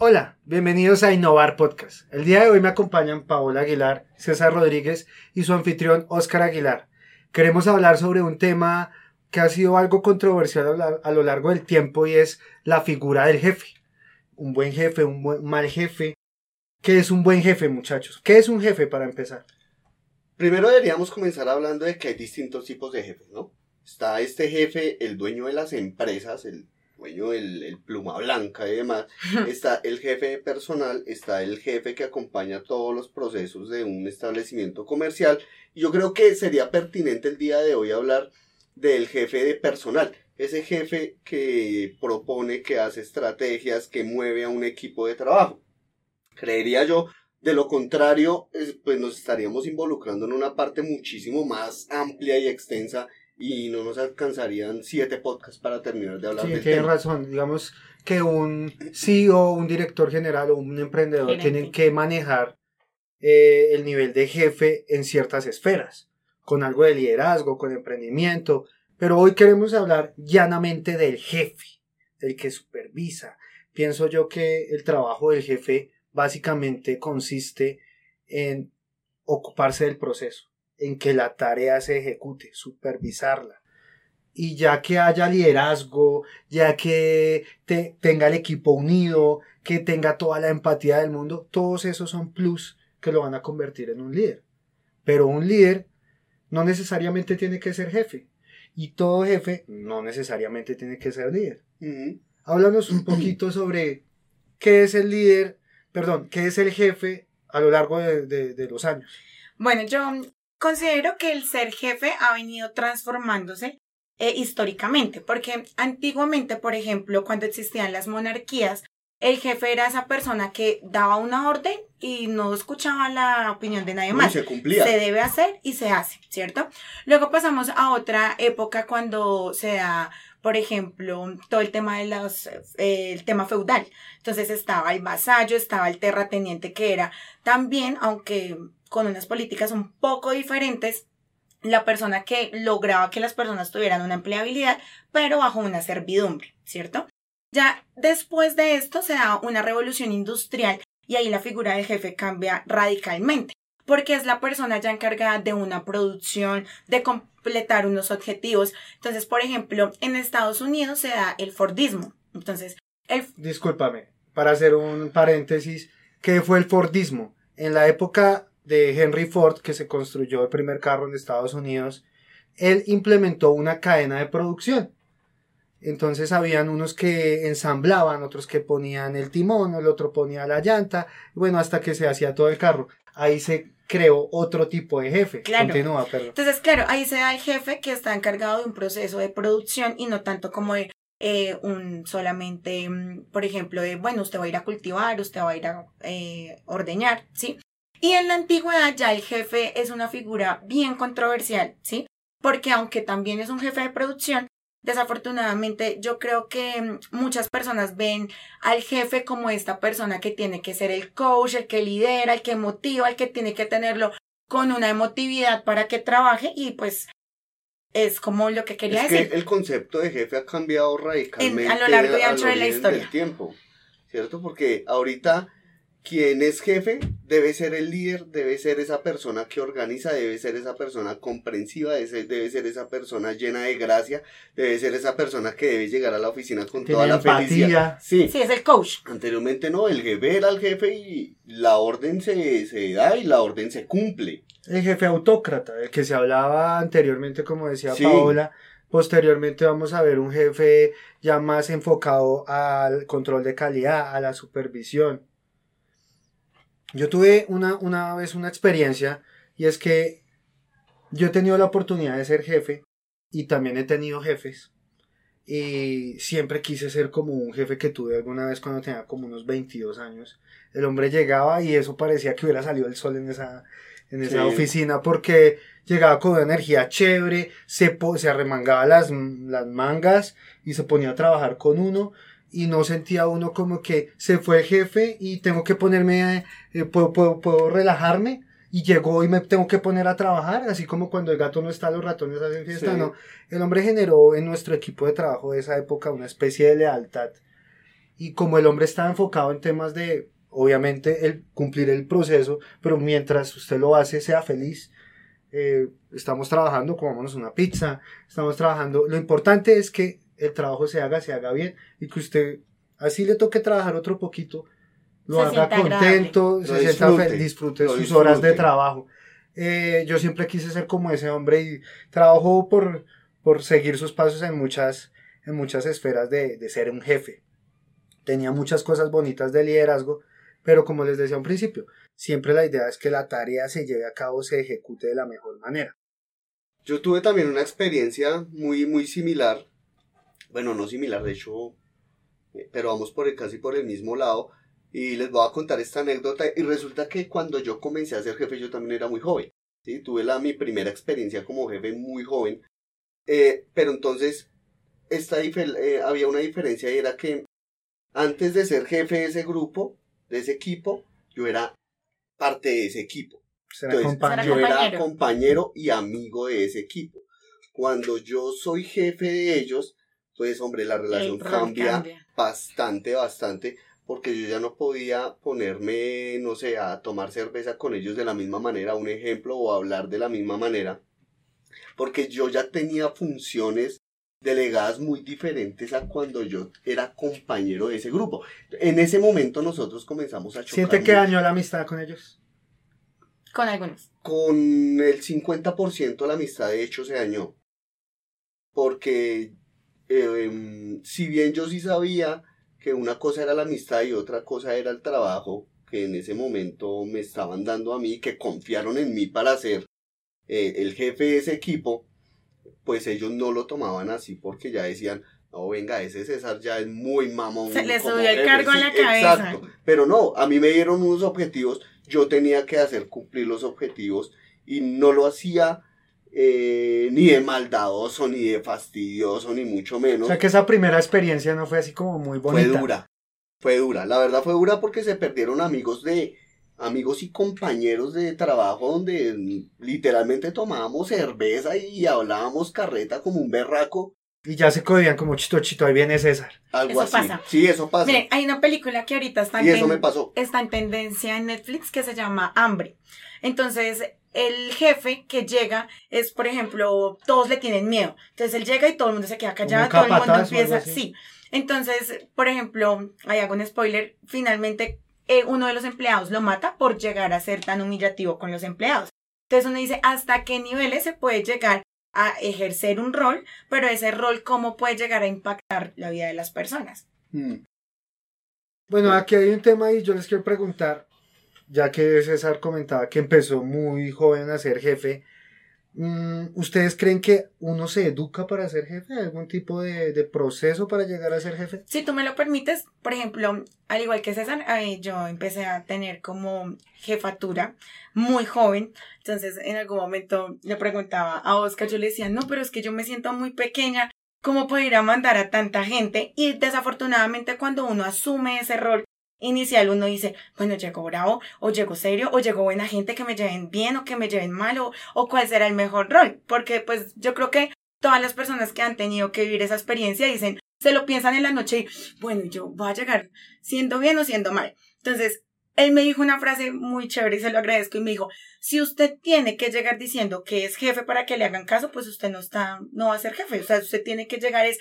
Hola, bienvenidos a Innovar Podcast. El día de hoy me acompañan Paola Aguilar, César Rodríguez y su anfitrión Óscar Aguilar. Queremos hablar sobre un tema que ha sido algo controversial a lo largo del tiempo y es la figura del jefe. Un buen jefe, un mal jefe. ¿Qué es un buen jefe, muchachos? ¿Qué es un jefe para empezar? Primero deberíamos comenzar hablando de que hay distintos tipos de jefes, ¿no? Está este jefe, el dueño de las empresas, el dueño el, el, pluma blanca y demás, está el jefe personal, está el jefe que acompaña todos los procesos de un establecimiento comercial. Yo creo que sería pertinente el día de hoy hablar del jefe de personal, ese jefe que propone, que hace estrategias, que mueve a un equipo de trabajo. Creería yo, de lo contrario, pues nos estaríamos involucrando en una parte muchísimo más amplia y extensa y no nos alcanzarían siete podcasts para terminar de hablar sí, del tiene tema. razón. Digamos que un CEO, un director general o un emprendedor Gerente. tienen que manejar eh, el nivel de jefe en ciertas esferas, con algo de liderazgo, con emprendimiento. Pero hoy queremos hablar llanamente del jefe, del que supervisa. Pienso yo que el trabajo del jefe básicamente consiste en ocuparse del proceso en que la tarea se ejecute, supervisarla. Y ya que haya liderazgo, ya que te- tenga el equipo unido, que tenga toda la empatía del mundo, todos esos son plus que lo van a convertir en un líder. Pero un líder no necesariamente tiene que ser jefe. Y todo jefe no necesariamente tiene que ser líder. Háblanos un poquito sobre qué es el líder, perdón, qué es el jefe a lo largo de, de- de los años. Bueno, yo considero que el ser jefe ha venido transformándose eh, históricamente, porque antiguamente, por ejemplo, cuando existían las monarquías, el jefe era esa persona que daba una orden y no escuchaba la opinión de nadie Y más. se cumplía. Se debe hacer y se hace, ¿cierto? Luego pasamos a otra época cuando se da, por ejemplo, todo el tema de los, eh, el tema feudal. Entonces estaba el vasallo, estaba el terrateniente que era también, aunque con unas políticas un poco diferentes, la persona que lograba que las personas tuvieran una empleabilidad, pero bajo una servidumbre, ¿cierto? Ya después de esto se da una revolución industrial y ahí la figura del jefe cambia radicalmente, porque es la persona ya encargada de una producción, de completar unos objetivos. Entonces, por ejemplo, en Estados Unidos se da el Fordismo. Entonces, el Discúlpame, para hacer un paréntesis, ¿qué fue el Fordismo? En la época de Henry Ford, que se construyó el primer carro en Estados Unidos, él implementó una cadena de producción. Entonces habían unos que ensamblaban, otros que ponían el timón, el otro ponía la llanta, bueno, hasta que se hacía todo el carro. Ahí se creó otro tipo de jefe. Claro. Continúa, perdón. Entonces, claro, ahí se da el jefe que está encargado de un proceso de producción y no tanto como de eh, un solamente, mm, por ejemplo, de, bueno, usted va a ir a cultivar, usted va a ir a eh, ordeñar, ¿sí? Y en la antigüedad ya el jefe es una figura bien controversial, ¿sí? Porque aunque también es un jefe de producción, desafortunadamente yo creo que mm, muchas personas ven al jefe como esta persona que tiene que ser el coach, el que lidera, el que motiva, el que tiene que tenerlo con una emotividad para que trabaje y pues es como lo que quería es decir. que el concepto de jefe ha cambiado radicalmente En- a lo largo y ancho de la historia. del tiempo, ¿cierto? Porque ahorita quien es jefe debe ser el líder, debe ser esa persona que organiza, debe ser esa persona comprensiva, debe ser, debe ser esa persona llena de gracia, debe ser esa persona que debe llegar a la oficina con Tiene toda la empatía. felicidad. Sí, Sí, es el coach. anteriormente no, el jefe era el jefe y la orden se, se da y la orden se cumple. El jefe autócrata, del que se hablaba anteriormente, como decía Sí. Paola. Posteriormente vamos a ver un jefe ya más enfocado al control de calidad, a la supervisión. Yo tuve una, una vez una experiencia y es que yo he tenido la oportunidad de ser jefe y también he tenido jefes y siempre quise ser como un jefe que tuve alguna vez cuando tenía como unos 22 años. El hombre llegaba y eso parecía que hubiera salido el sol en esa, en esa Sí. oficina porque llegaba con una energía chévere, se, se arremangaba las, las mangas y se ponía a trabajar con uno y no sentía uno como que se fue el jefe y tengo que ponerme, eh, puedo, puedo, puedo relajarme y llegó y me tengo que poner a trabajar, así como cuando el gato no está, los ratones hacen fiesta, Sí. no. El hombre generó en nuestro equipo de trabajo de esa época una especie de lealtad y como el hombre está enfocado en temas de, obviamente, el cumplir el proceso, pero mientras usted lo hace, sea feliz. Eh, estamos trabajando, comámonos una pizza, estamos trabajando. Lo importante es que el trabajo se haga, se haga bien y que usted, así le toque trabajar otro poquito, lo Se haga contento, Lo se sienta disfrute, feliz, disfrute sus horas de trabajo. Eh, yo siempre quise ser como ese hombre y trabajo por, por seguir sus pasos en muchas, en muchas esferas de, de ser un jefe. Tenía muchas cosas bonitas de liderazgo, pero como les decía al principio, siempre la idea es que la tarea se lleve a cabo, se ejecute de la mejor manera. Yo tuve también una experiencia muy, muy similar. Bueno, no similar, de hecho, eh, pero vamos por el, casi por el mismo lado. Y les voy a contar esta anécdota. Y resulta que cuando yo comencé a ser jefe, yo también era muy joven. ¿sí? Tuve la, mi primera experiencia como jefe muy joven. Eh, pero entonces, esta eh, había una diferencia y era que antes de ser jefe de ese grupo, de ese equipo, yo era parte de ese equipo. Entonces, yo era compañero y amigo de ese equipo. Cuando yo soy jefe de ellos, pues hombre, la relación cambia, cambia. bastante, bastante, porque yo ya no podía ponerme, no sé, a tomar cerveza con ellos de la misma manera, un ejemplo, o hablar de la misma manera, porque yo ya tenía funciones delegadas muy diferentes a cuando yo era compañero de ese grupo. En ese momento nosotros comenzamos a chocar. ¿Siente que dañó la amistad con ellos? Con algunos. con el 50% la amistad de hecho se dañó. Porque eh, em, si bien yo sí sabía que una cosa era la amistad y otra cosa era el trabajo que en ese momento me estaban dando a mí, que confiaron en mí para ser eh, el jefe de ese equipo, pues ellos no lo tomaban así porque ya decían, no, venga, ese César ya es muy mamón. Se le subió el jefe". cargo a Sí, la cabeza. Exacto. Pero no, a mí me dieron unos objetivos, yo tenía que hacer cumplir los objetivos y no lo hacía eh, ni de maldadoso, ni de fastidioso, ni mucho O menos. sea que esa primera experiencia no fue así como muy fue bonita. dura, fue dura. La verdad fue dura porque se perdieron amigos de amigos y compañeros de trabajo donde literalmente tomábamos cerveza y hablábamos carreta como un berraco, Y ya se codían como chito chito, ahí viene César. algo Eso así. pasa. Sí, eso pasa. Miren, hay una película que ahorita está en, y eso ten- me pasó. está en tendencia en Netflix que se llama Hambre. Entonces, el jefe que llega es, por ejemplo, todos le tienen miedo. Entonces, él llega y todo el mundo se queda callado, todo el mundo empieza. Sí. Entonces, por ejemplo, ahí hago un spoiler. Finalmente, eh, uno de los empleados lo mata por llegar a ser tan humillativo con los empleados. Entonces, uno dice, ¿hasta qué niveles se puede llegar a ejercer un rol? Pero ese rol, ¿cómo puede llegar a impactar la vida de las personas? Mm. Bueno, aquí hay un tema y yo les quiero preguntar, ya que César comentaba que empezó muy joven a ser jefe, mm, ¿ustedes creen que uno se educa para ser jefe? ¿Algún tipo de, proceso para llegar a ser jefe? Si tú me lo permites, por ejemplo, al igual que César, eh, yo empecé a tener como jefatura muy joven. Entonces, en algún momento le preguntaba a Oscar, yo le decía, no, pero es que yo me siento muy pequeña, ¿cómo puedo ir a mandar a tanta gente? Y desafortunadamente cuando uno asume ese rol inicial, uno dice, bueno, llegó bravo, o llegó serio, o llegó buena gente que me lleven bien, o que me lleven mal, o, cuál será el mejor rol. Porque pues yo creo que todas las personas que han tenido que vivir esa experiencia dicen, se lo piensan en la noche y, bueno, yo voy a llegar siendo bien o siendo mal. Entonces, él me dijo una frase muy chévere y se lo agradezco y me dijo, si usted tiene que llegar diciendo que es jefe para que le hagan caso, pues usted no está, no va a ser jefe. O sea, usted tiene que llegar es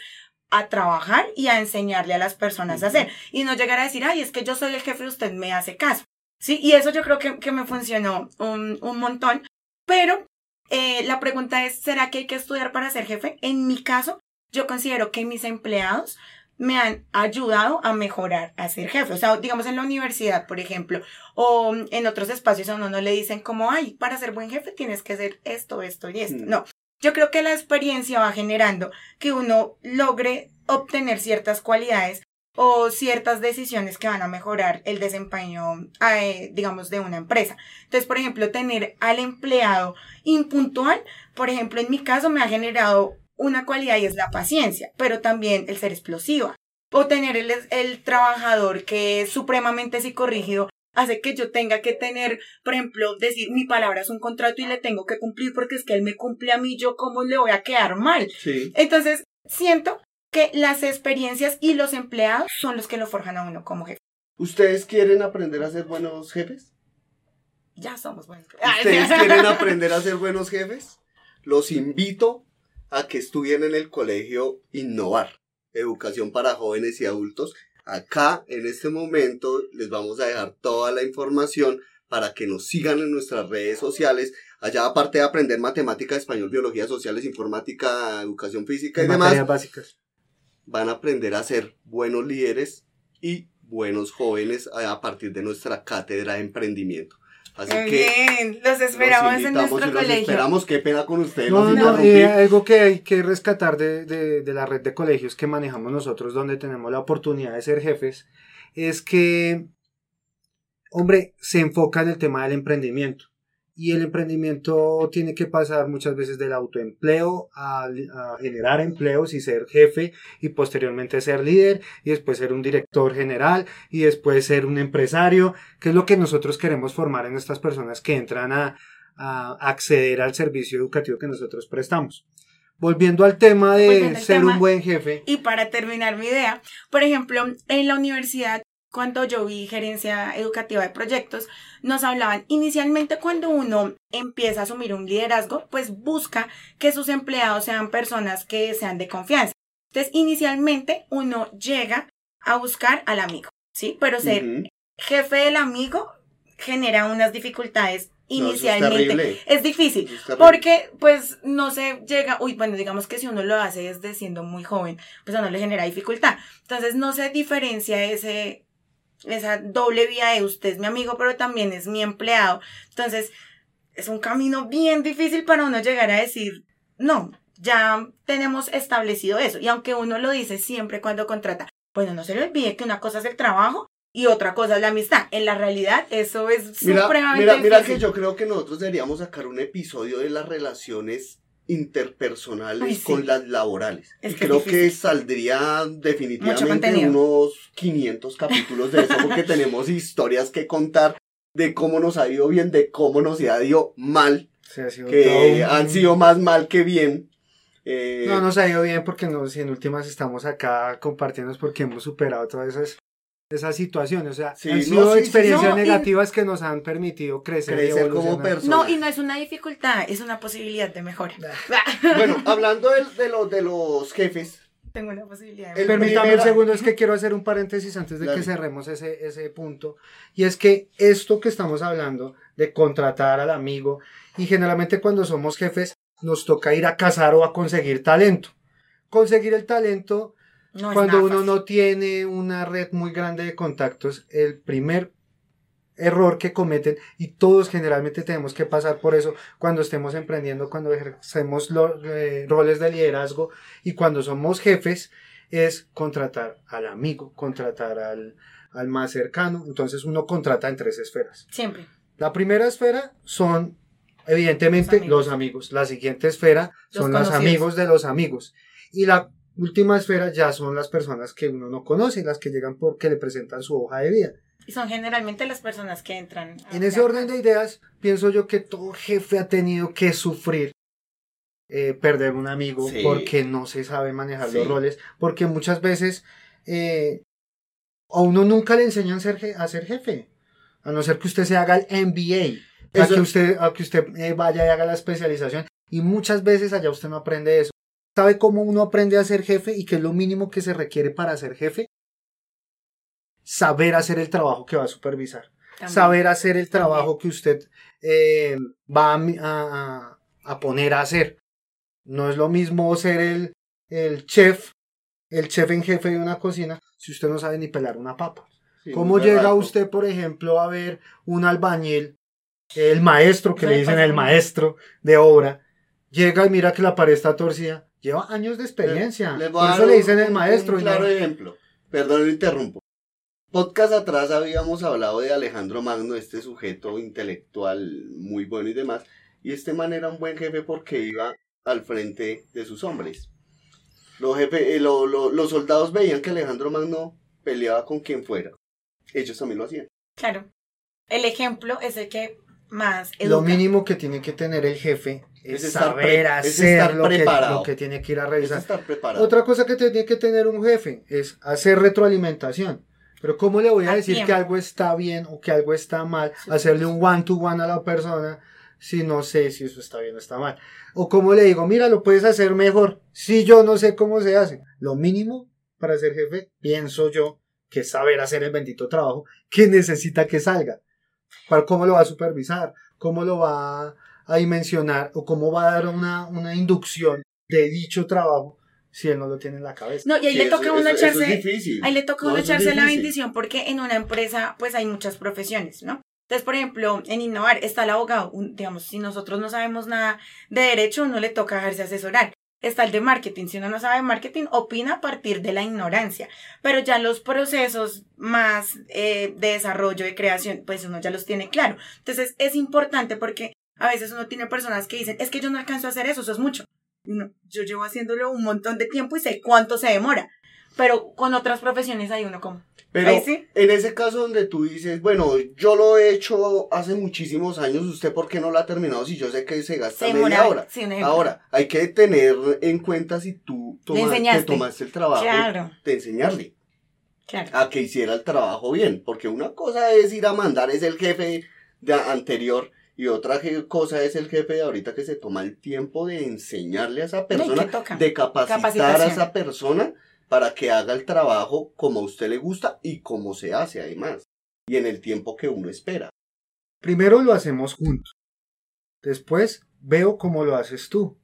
a trabajar y a enseñarle a las personas a hacer y no llegar a decir, ay, es que yo soy el jefe y usted me hace caso. Sí, y eso yo creo que, que me funcionó un, un montón. Pero eh, la pregunta es, ¿será que hay que estudiar para ser jefe? En mi caso, yo considero que mis empleados me han ayudado a mejorar a ser jefe. O sea, digamos en la universidad, por ejemplo, o en otros espacios a uno no le dicen como, ay, para ser buen jefe tienes que hacer esto, esto y esto. Mm. No, yo creo que la experiencia va generando que uno logre obtener ciertas cualidades o ciertas decisiones que van a mejorar el desempeño, eh, digamos, de una empresa. Entonces, por ejemplo, tener al empleado impuntual, por ejemplo, en mi caso me ha generado una cualidad y es la paciencia, pero también el ser explosiva. O tener el, el trabajador que es supremamente psicorrígido hace que yo tenga que tener, por ejemplo, decir mi palabra es un contrato y le tengo que cumplir porque es que él me cumple a mí, yo cómo le voy a quedar mal. Sí. Entonces, siento que las experiencias y los empleados son los que lo forjan a uno como jefe. ¿Ustedes quieren aprender a ser buenos jefes? Ya somos buenos. ¿Ustedes quieren aprender a ser buenos jefes? Los invito a que estudien en el colegio Innovar, Educación para Jóvenes y Adultos. Acá, en este momento, les vamos a dejar toda la información para que nos sigan en nuestras redes sociales. Allá, aparte de aprender matemática, español, biología, sociales, informática, educación física y demás, básicas. van a aprender a ser buenos líderes y buenos jóvenes a partir de nuestra cátedra de emprendimiento. Así Muy que bien, los esperamos los en nuestro y los colegio. esperamos. Qué pena con ustedes. No, no, eh, algo que hay que rescatar de, de- de la red de colegios que manejamos nosotros, donde tenemos la oportunidad de ser jefes, es que, hombre, se enfoca en el tema del emprendimiento. Y el emprendimiento tiene que pasar muchas veces del autoempleo a, a generar empleos y ser jefe y posteriormente ser líder y después ser un director general y después ser un empresario, que es lo que nosotros queremos formar en estas personas que entran a, a acceder al servicio educativo que nosotros prestamos. Volviendo al tema de ser tema. un buen jefe, Y para terminar mi idea, por ejemplo, en la universidad, cuando yo vi gerencia educativa de proyectos, nos hablaban inicialmente cuando uno empieza a asumir un liderazgo, pues busca que sus empleados sean personas que sean de confianza. Entonces, inicialmente uno llega a buscar al amigo, ¿sí? Pero ser jefe del amigo genera unas dificultades No, es inicialmente. terrible. es difícil. Es terrible. Porque, pues, no se llega, uy, bueno, digamos que si uno lo hace desde siendo muy joven, pues a uno le genera dificultad. Entonces, no se diferencia ese, esa doble vía de usted es mi amigo, pero también es mi empleado. Entonces, es un camino bien difícil para uno llegar a decir, no, ya tenemos establecido eso. Y aunque uno lo dice siempre cuando contrata, bueno, no se le olvide que una cosa es el trabajo y otra cosa es la amistad. En la realidad, eso es Mira, supremamente mira, mira difícil. que yo creo que nosotros deberíamos sacar un episodio de las relaciones interpersonales Ay, sí. con las laborales. Es creo que saldría definitivamente unos 500 capítulos de eso porque tenemos historias que contar de cómo nos ha ido bien, de cómo nos ha ido mal, se ha sido que todo han sido más mal que bien. Eh, No nos ha ido bien porque nos, en últimas estamos acá compartiendo porque hemos superado todas esas, esas situaciones. O sea, Sí, han no, sido sí, sí, experiencias no, y- negativas que nos han permitido crecer, y crecer como evolucionar. persona. No, y no es una dificultad, es una posibilidad de mejora. Bueno, hablando de, de los, de los jefes, Tengo una posibilidad de. Permítame primera- un segundo, es que quiero hacer un paréntesis antes de Dale. que cerremos ese, ese punto. Y es que esto que estamos hablando de contratar al amigo, y generalmente cuando somos jefes nos toca ir a cazar o a conseguir talento. Conseguir el talento No cuando uno fácil. no tiene una red muy grande de contactos, el primer error que cometen, y todos generalmente tenemos que pasar por eso cuando estemos emprendiendo, cuando ejercemos los eh, roles de liderazgo y cuando somos jefes, es contratar al amigo, contratar al, al más cercano. Entonces uno contrata en tres esferas. Siempre. La primera esfera son, evidentemente, Los amigos. los amigos. La siguiente esfera Los son los amigos de los amigos. Y la última esfera ya son las personas que uno no conoce, las que llegan porque le presentan su hoja de vida. Y son generalmente las personas que entran. a- En ese orden de ideas, pienso yo que todo jefe ha tenido que sufrir eh, perder un amigo Sí. porque no se sabe manejar Sí. los roles, porque muchas veces eh, a uno nunca le enseñan ser je- a ser jefe, a no ser que usted se haga el MBA, a que usted, a que usted eh, vaya y haga la especialización, y muchas veces allá usted no aprende eso. ¿Sabe cómo uno aprende a ser jefe y qué es lo mínimo que se requiere para ser jefe? Saber hacer el trabajo que va a supervisar También. saber hacer el trabajo que usted eh, va a, a- a poner a hacer. No es lo mismo ser el, el chef, el chef en jefe de una cocina, si usted no sabe ni pelar una papa. sí, ¿Cómo llega usted, por ejemplo, a ver un albañil, el maestro, que le dicen el maestro de obra, llega y mira que la pared está torcida? Lleva años de experiencia. Les voy Por a eso dar le dicen el maestro. Un y no- claro ejemplo. Perdón, lo interrumpo. Podcast atrás habíamos hablado de Alejandro Magno, este sujeto intelectual muy bueno y demás. Y este man era un buen jefe porque iba al frente de sus hombres. Los, jefe- eh, lo- lo- los soldados veían que Alejandro Magno peleaba con quien fuera. Ellos también lo hacían. Claro. El ejemplo es el que más Lo mínimo que tiene que tener el jefe es, Es estar saber pre- es hacer estar lo que, preparado. lo que tiene que ir a Es revisar. estar preparado. Otra cosa que tiene que tener un jefe es hacer retroalimentación. Pero ¿cómo le voy a A decir tiempo. que algo está bien o que algo está mal? Hacerle un one to one a la persona si no sé si eso está bien o está mal. O cómo le digo, mira, lo puedes hacer mejor si yo no sé cómo se hace. Lo mínimo para ser jefe, pienso yo, que es saber hacer el bendito trabajo que necesita que salga. ¿Cuál- ¿Cómo lo va a supervisar? ¿Cómo lo va a dimensionar? ¿O cómo va a dar una, una inducción de dicho trabajo si él no lo tiene en la cabeza? No, y ahí Sí, le toca a uno es echarse, difícil. ahí le toca a No, uno es echarse la bendición porque en una empresa pues hay muchas profesiones, ¿no? Entonces, por ejemplo, en innovar está el abogado, un- digamos, si nosotros no sabemos nada de derecho, uno le toca dejarse asesorar. Está el de marketing, si uno no sabe marketing, opina a partir de la ignorancia, pero ya los procesos más eh, de desarrollo, de creación, pues uno ya los tiene claro. Entonces, es importante porque a veces uno tiene personas que dicen, es que yo no alcanzo a hacer eso, eso es mucho. Y uno, yo llevo haciéndolo un montón de tiempo y sé cuánto se demora. Pero con otras profesiones hay uno como. Pero Ahí sí. en ese caso donde tú dices, bueno, yo lo he hecho hace muchísimos años, ¿usted por qué no lo ha terminado si yo sé que se gasta Se media demora. hora? Sí. Ahora, hay que tener en cuenta si tú toma- te tomaste el trabajo Claro, de enseñarle claro. a que hiciera el trabajo bien, porque una cosa es ir a mandar, es el jefe de anterior, y otra cosa es el jefe de ahorita que se toma el tiempo de enseñarle a esa No, ¿y persona, de capacitar a esa persona para que haga el trabajo como a usted le gusta y como se hace además, y en el tiempo que uno espera. Primero lo hacemos juntos. Después veo cómo lo haces tú.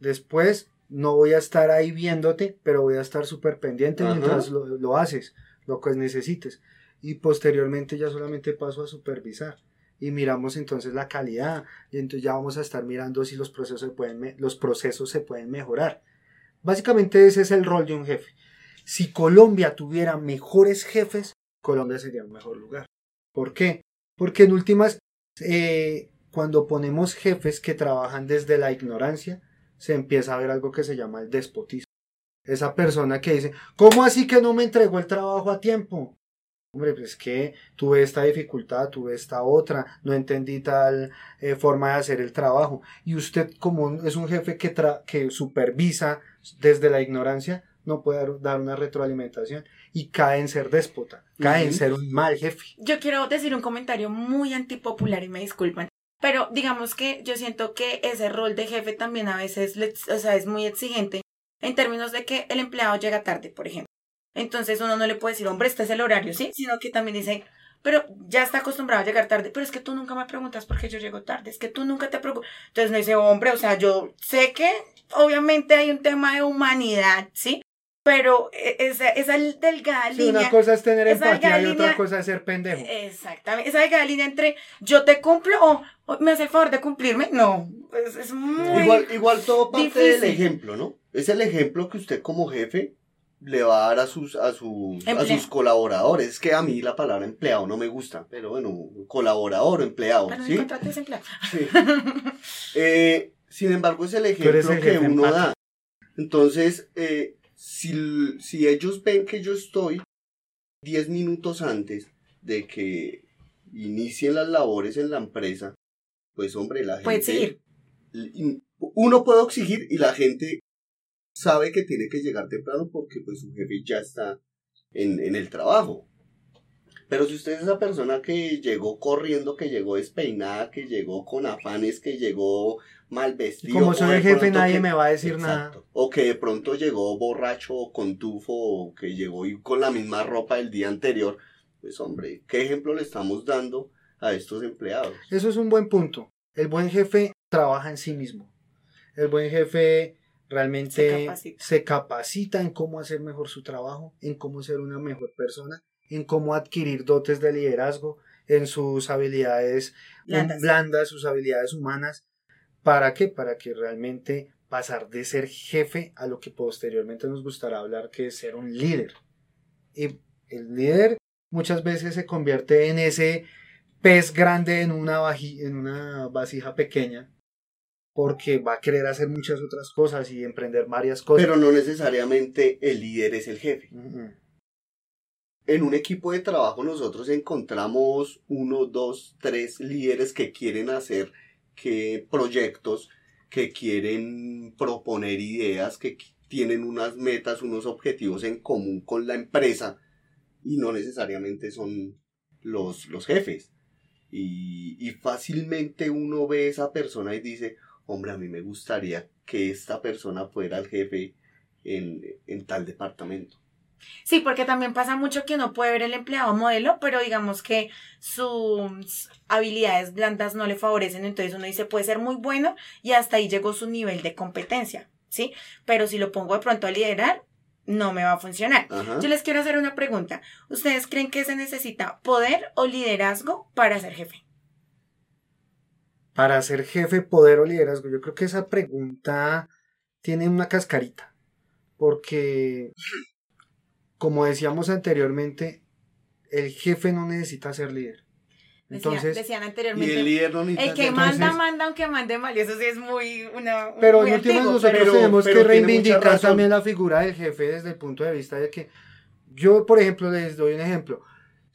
Después no voy a estar ahí viéndote, pero voy a estar súper pendiente Ajá. mientras lo, lo haces, lo que necesites. Y posteriormente ya solamente paso a supervisar. Y miramos entonces la calidad. Y entonces ya vamos a estar mirando si los procesos se pueden, los procesos se pueden mejorar. Básicamente ese es el rol de un jefe. Si Colombia tuviera mejores jefes, Colombia sería un mejor lugar. ¿Por qué? Porque en últimas, eh, cuando ponemos jefes que trabajan desde la ignorancia, se empieza a ver algo que se llama el despotismo. Esa persona que dice, ¿cómo así que no me entregó el trabajo a tiempo? Hombre, pues que tuve esta dificultad, tuve esta otra, no entendí tal eh, forma de hacer el trabajo. Y usted, como es un jefe que, tra- que supervisa desde la ignorancia, no puede dar, una retroalimentación y cae en ser déspota, cae en ser un mal jefe. Yo quiero decir un comentario muy antipopular y me disculpan. Pero digamos que yo siento que ese rol de jefe también a veces le- o sea, es muy exigente en términos de que el empleado llega tarde, por ejemplo. Entonces uno no le puede decir, hombre, este es el horario, ¿sí? Sino que también dice, pero ya está acostumbrado a llegar tarde, pero es que tú nunca me preguntas por qué yo llego tarde, es que tú nunca te preocupas. Entonces no dice, hombre, o sea, yo sé que obviamente hay un tema de humanidad, ¿sí? Pero e- esa, esa delgada Sí, línea... una cosa es tener empatía y delgada otra línea- cosa es ser pendejo. Exactamente. Esa delgada línea entre yo te cumplo o, o me hace el favor de cumplirme. No, es, es muy... Igual, igual todo parte del difícil. ejemplo, ¿no? Es el ejemplo que usted como jefe le va a dar a sus, a sus, a sus colaboradores. Es que a mí la palabra empleado no me gusta, pero bueno, colaborador o empleado, Pero no ¿sí? contrates empleado. Sí. Eh, sin embargo, es el ejemplo el que uno da. Entonces, eh, si, si ellos ven que yo estoy 10 minutos antes de que inicien las labores en la empresa, pues hombre, la Puede gente... seguir. Uno puede exigir y la gente sabe que tiene que llegar temprano porque pues su jefe ya está en, en el trabajo. Pero si usted es esa persona que llegó corriendo, que llegó despeinada, que llegó con afanes, que llegó mal vestido. Como soy el jefe, nadie que- me va a decir Exacto. O que de pronto llegó borracho o con tufo, o que llegó con la misma ropa del día anterior. Pues hombre, ¿qué ejemplo le estamos dando a estos empleados? nada. Eso es un buen punto. El buen jefe trabaja en sí mismo. El buen jefe realmente Se capacita. se capacita en cómo hacer mejor su trabajo, en cómo ser una mejor persona, en cómo adquirir dotes de liderazgo, en sus habilidades Blandas. blandas, sus habilidades humanas. ¿Para qué? Para que realmente pasar de ser jefe a lo que posteriormente nos gustará hablar, que es ser un líder. Y el líder muchas veces se convierte en ese pez grande en una, en una vasija pequeña, porque va a querer hacer muchas otras cosas y emprender varias cosas. Pero no necesariamente el líder es el jefe. En un equipo de trabajo nosotros encontramos uno, dos, tres líderes que quieren hacer que proyectos que quieren proponer ideas, que tienen unas metas, unos objetivos en común con la empresa y no necesariamente son los, los jefes. Y, y fácilmente uno ve a esa persona y dice, hombre, a mí me gustaría que esta persona fuera el jefe en, en tal departamento. Sí, porque también pasa mucho que uno puede ver el empleado modelo, pero digamos que sus habilidades blandas no le favorecen, entonces uno dice puede ser muy bueno y hasta ahí llegó su nivel de competencia, ¿sí? Pero si lo pongo de pronto a liderar, no me va a funcionar. Ajá. Yo les quiero hacer una pregunta. ¿Ustedes creen que se necesita poder o liderazgo para ser jefe? Para ser jefe, poder o liderazgo, yo creo que esa pregunta tiene una cascarita. Porque, como decíamos anteriormente, el jefe no necesita ser líder. Decía- Entonces, decían Y anteriormente. el líder no necesita El que manda, manda, aunque mande mal. Y eso sí es muy. Una, pero muy en últimas nosotros pero- tenemos pero que reivindicar también la figura del jefe desde el punto de vista de que yo, por ejemplo, les doy un ejemplo.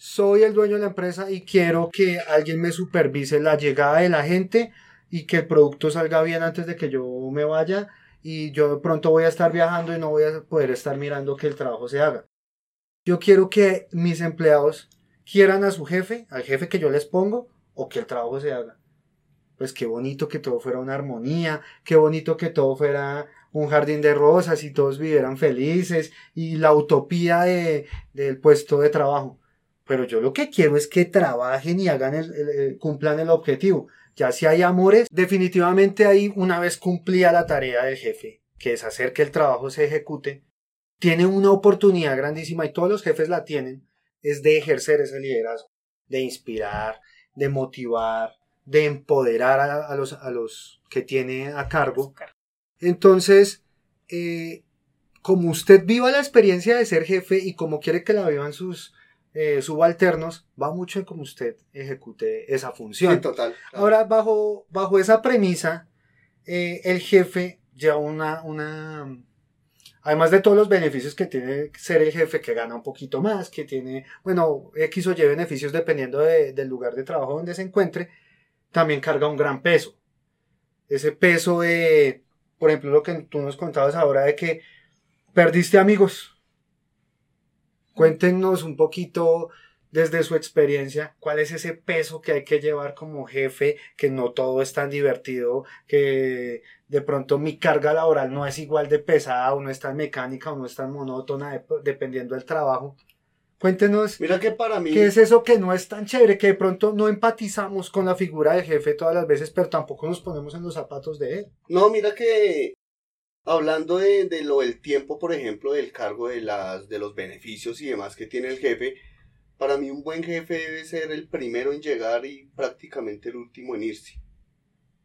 Soy el dueño de la empresa y quiero que alguien me supervise la llegada de la gente y que el producto salga bien antes de que yo me vaya y yo de pronto voy a estar viajando y no voy a poder estar mirando que el trabajo se haga. Yo quiero que mis empleados quieran a su jefe, al jefe que yo les pongo, o que el trabajo se haga. Pues qué bonito que todo fuera una armonía, qué bonito que todo fuera un jardín de rosas y todos vivieran felices y la utopía de, del puesto de trabajo. Pero yo lo que quiero es que trabajen y hagan el, el- cumplan el objetivo. Ya si hay amores, definitivamente ahí una vez cumplida la tarea del jefe, que es hacer que el trabajo se ejecute, tiene una oportunidad grandísima y todos los jefes la tienen, es de ejercer ese liderazgo, de inspirar, de motivar, de empoderar a, a los, a los que tiene a cargo. Entonces, eh, como usted viva la experiencia de ser jefe y como quiere que la vivan sus eh, subalternos, va mucho en cómo usted ejecute esa función. Sí, total. Ahora, bajo, bajo esa premisa, eh, el jefe lleva una, una, además de todos los beneficios que tiene ser el jefe, que gana un poquito más, que tiene, bueno, X o Y beneficios dependiendo de- del lugar de trabajo donde se encuentre, también carga un gran peso. Ese peso de, por ejemplo, lo que tú nos contabas ahora de que perdiste amigos. Cuéntenos un poquito desde su experiencia, cuál es ese peso que hay que llevar como jefe, que no todo es tan divertido, que de pronto mi carga laboral no es igual de pesada, o no es tan mecánica, o no es tan monótona, dep- dependiendo del trabajo. Cuéntenos Mira que para mí... qué es eso que no es tan chévere, que de pronto no empatizamos con la figura del jefe todas las veces, pero tampoco nos ponemos en los zapatos de él. No, mira que hablando de, de lo del tiempo, por ejemplo, del cargo de las de los beneficios y demás que tiene el jefe, para mí un buen jefe debe ser el primero en llegar y prácticamente el último en irse.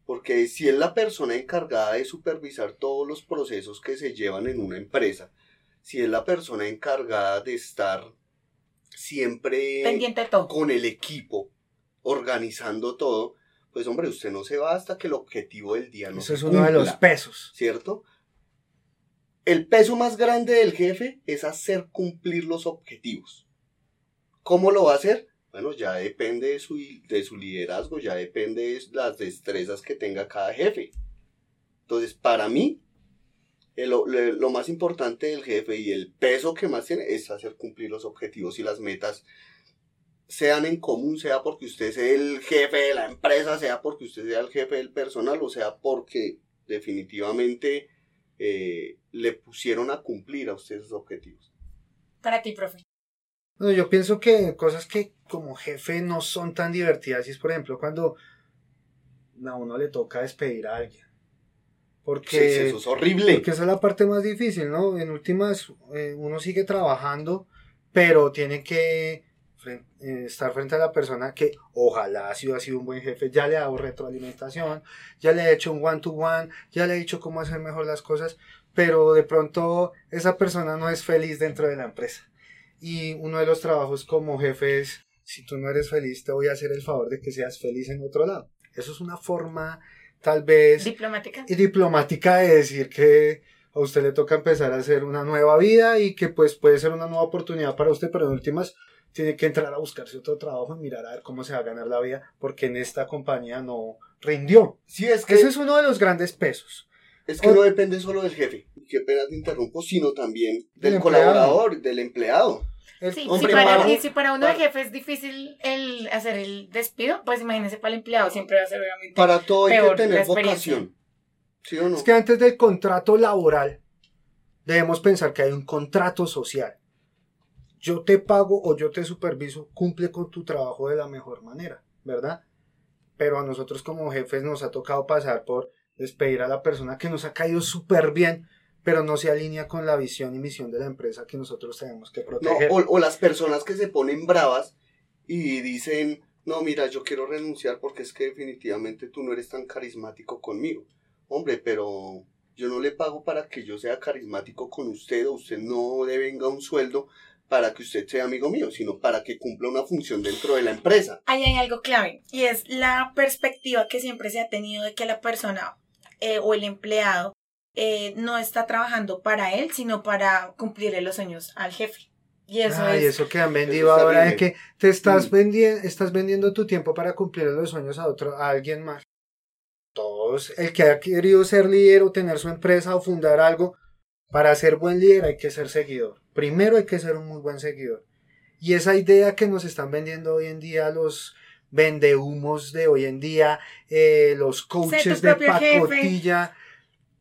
Porque si es la persona encargada de supervisar todos los procesos que se llevan en una empresa, si es la persona encargada de estar siempre Pendiente de todo. con el equipo, organizando todo, pues hombre, usted no se va hasta que el objetivo del día no Eso se es uno de los pesos. ¿cierto? El peso más grande del jefe es hacer cumplir los objetivos. ¿Cómo lo va a hacer? Bueno, ya depende de su, de su liderazgo, ya depende de las destrezas que tenga cada jefe. Entonces, para mí, el- lo, lo más importante del jefe y el peso que más tiene es hacer cumplir los objetivos y las metas sean en común, sea porque usted sea el jefe de la empresa, sea porque usted sea el jefe del personal, o sea porque definitivamente eh, le pusieron a cumplir a usted sus objetivos. Para ti, profe. No, yo pienso que cosas que como jefe no son tan divertidas y es por ejemplo cuando a uno le toca despedir a alguien. Porque, Sí, sí, eso es horrible. porque esa es la parte más difícil, ¿no? En últimas eh, uno sigue trabajando, pero tiene que fren- eh, estar frente a la persona que ojalá ha sido, ha sido un buen jefe, ya le ha dado retroalimentación, ya le ha hecho un one to one, ya le ha dicho cómo hacer mejor las cosas, pero de pronto esa persona no es feliz dentro de la empresa. Y uno de los trabajos como jefe es, si tú no eres feliz, te voy a hacer el favor de que seas feliz en otro lado. Eso es una forma tal vez Diplomática. y diplomática de decir que a usted le toca empezar a hacer una nueva vida y que pues puede ser una nueva oportunidad para usted, pero en últimas tiene que entrar a buscarse otro trabajo y mirar a ver cómo se va a ganar la vida, porque en esta compañía no rindió. Sí, es que, Ese es uno de los grandes pesos. es que no depende solo del jefe, qué pena te interrumpo, sino también del, empleado. colaborador, del empleado. El- Sí, Hombre, si para, si para uno de jefe es difícil el hacer el despido, pues imagínese para el empleado, siempre va a ser obviamente. Para todo hay Peor que tener vocación. ¿Sí o no? Es que antes del contrato laboral debemos pensar que hay un contrato social. Yo te pago o yo te superviso, cumple con tu trabajo de la mejor manera, ¿verdad? Pero a nosotros como jefes nos ha tocado pasar por despedir a la persona que nos ha caído súper bien, pero no se alinea con la visión y misión de la empresa que nosotros tenemos que No, proteger. o, o las personas que se ponen bravas y dicen, no, mira, yo quiero renunciar porque es que definitivamente tú no eres tan carismático conmigo. Hombre, pero yo no le pago para que yo sea carismático con usted o usted no devenga un sueldo para que usted sea amigo mío, sino para que cumpla una función dentro de la empresa. Ahí hay algo clave y es la perspectiva que siempre se ha tenido de que la persona eh, o el empleado eh, no está trabajando para él, sino para cumplirle los sueños al jefe. Y eso Ay, es. eso que han vendido ahora de bien. que te estás, Mm. vendi- estás vendiendo tu tiempo para cumplir los sueños a otro, a alguien más. Todos, el que ha querido ser líder o tener su empresa o fundar algo, para ser buen líder hay que ser seguidor. Primero hay que ser un muy buen seguidor. Y esa idea que nos están vendiendo hoy en día los vendehumos de hoy en día, eh, los coaches de jefe. pacotilla,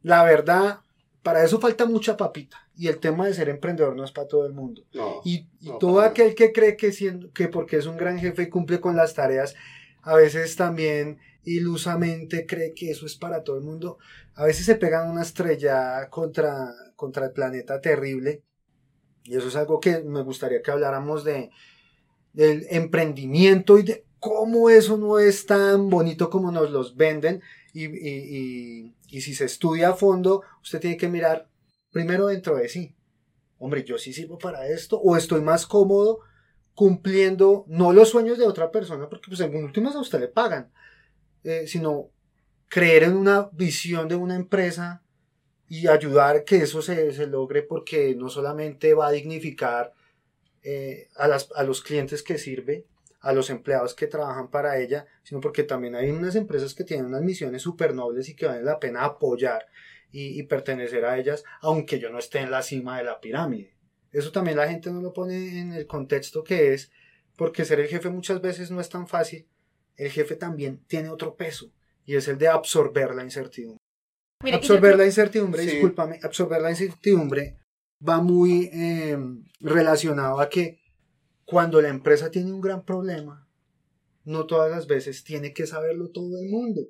la verdad, para eso falta mucha papita. Y el tema de ser emprendedor no es para todo el mundo. No. Y, y No, todo aquel que cree que, siendo, que porque es un gran jefe y cumple con las tareas, a veces también ilusamente cree que eso es para todo el mundo. A veces se pegan una estrella contra, contra el planeta terrible. Y eso es algo que me gustaría que habláramos de del emprendimiento y de cómo eso no es tan bonito como nos los venden. Y, y- y- y si se estudia a fondo, usted tiene que mirar primero dentro de sí hombre, yo sí sirvo para esto, o estoy más cómodo cumpliendo no los sueños de otra persona, porque pues en últimas a usted le pagan, eh, sino creer en una visión de una empresa y ayudar que eso se, se logre porque no solamente va a dignificar eh, a, las, a los clientes que sirve, a los empleados que trabajan para ella, sino porque también hay unas empresas que tienen unas misiones súper nobles y que vale la pena apoyar y, y pertenecer a ellas, aunque yo no esté en la cima de la pirámide. Eso también la gente no lo pone en el contexto que es, porque ser el jefe muchas veces no es tan fácil. El jefe también tiene otro peso y es el de absorber la incertidumbre. Yo absorber creo- la incertidumbre, Sí. discúlpame, absorber la incertidumbre va muy eh, relacionado a que cuando la empresa tiene un gran problema, no todas las veces tiene que saberlo todo el mundo,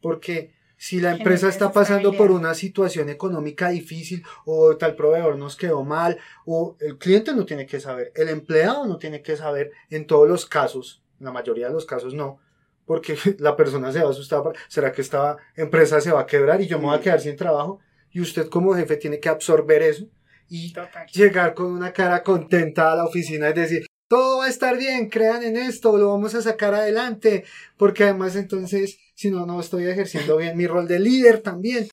porque si la empresa está pasando por una situación económica difícil o tal proveedor nos quedó mal o el cliente no tiene que saber, el empleado no tiene que saber en todos los casos, en la mayoría de los casos no, porque la persona se va a asustar, ¿será que esta empresa se va a quebrar y yo me voy a quedar sin trabajo? Y usted como jefe tiene que absorber eso y Total. llegar con una cara contenta a la oficina y decir, todo va a estar bien, crean en esto, lo vamos a sacar adelante, porque además entonces, si no, no estoy ejerciendo bien mi rol de líder también.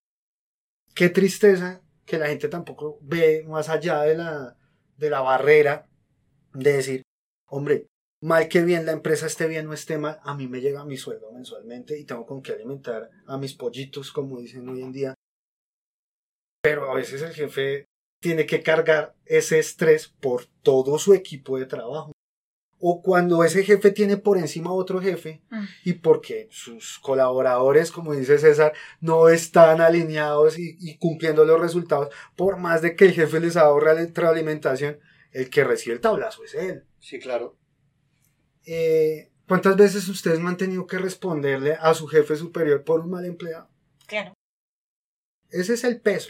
Qué tristeza que la gente tampoco ve más allá de la, de la barrera de decir, hombre, mal que bien la empresa esté bien o esté mal, a mí me llega mi sueldo mensualmente y tengo con qué alimentar a mis pollitos, como dicen hoy en día. Pero a veces el jefe tiene que cargar ese estrés por todo su equipo de trabajo. O cuando ese jefe tiene por encima a otro jefe Mm. y porque sus colaboradores, como dice César, no están alineados y, y cumpliendo los resultados, por más de que el jefe les ahorra la retroalimentación, el que recibe el tablazo es él. Sí, claro. Eh, ¿Cuántas veces ustedes no han tenido que responderle a su jefe superior por un mal empleado? Claro. Ese es el peso.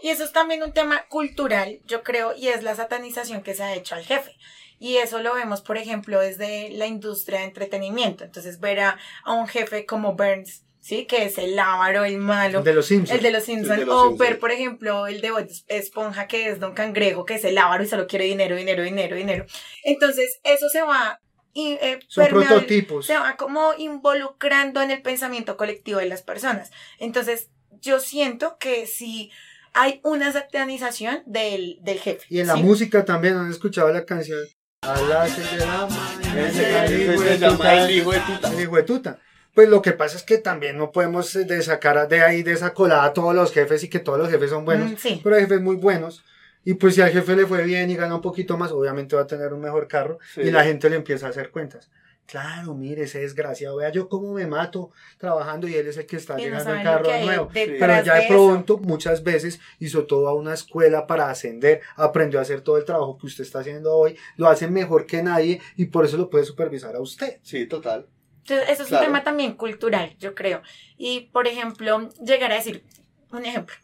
Y eso es también un tema cultural, yo creo, y es la satanización que se ha hecho al jefe. Y eso lo vemos, por ejemplo, desde la industria de entretenimiento. Entonces, ver a, a un jefe como Burns, ¿sí? Que es el lábaro, el malo, El de los Simpsons. el de los Simpsons. O ver, por ejemplo, el de Bob Esponja, que es Don Cangrejo, que es el lábaro y solo quiere dinero, dinero, dinero, dinero. Entonces, eso se va... Y, eh, Son prototipos. se va como involucrando en el pensamiento colectivo de las personas. Entonces, yo siento que si hay una satanización del, del jefe. Y en la ¿sí? música también han escuchado la canción A las seis de la mañana. Ese el hijo de tuta. el hijo de. Pues lo que pasa es que también no podemos eh, de sacar de ahí de esa colada a todos los jefes y que todos los jefes son buenos. Mm, sí. Pero hay jefes muy buenos. Y pues si al jefe le fue bien y gana un poquito más, obviamente va a tener un mejor carro Sí. y la gente le empieza a hacer cuentas. Claro, mire, ese desgraciado, vea yo cómo me mato trabajando y él es el que está Y no llegando al lo carro nuevo. Pero ya de eso. pronto, muchas veces, hizo toda una escuela para ascender, aprendió a hacer todo el trabajo que usted está haciendo hoy, lo hace mejor que nadie y por eso lo puede supervisar a usted. Sí, total. Entonces, eso es Claro. un tema también cultural, yo creo. Y, por ejemplo, llegar a decir, un ejemplo,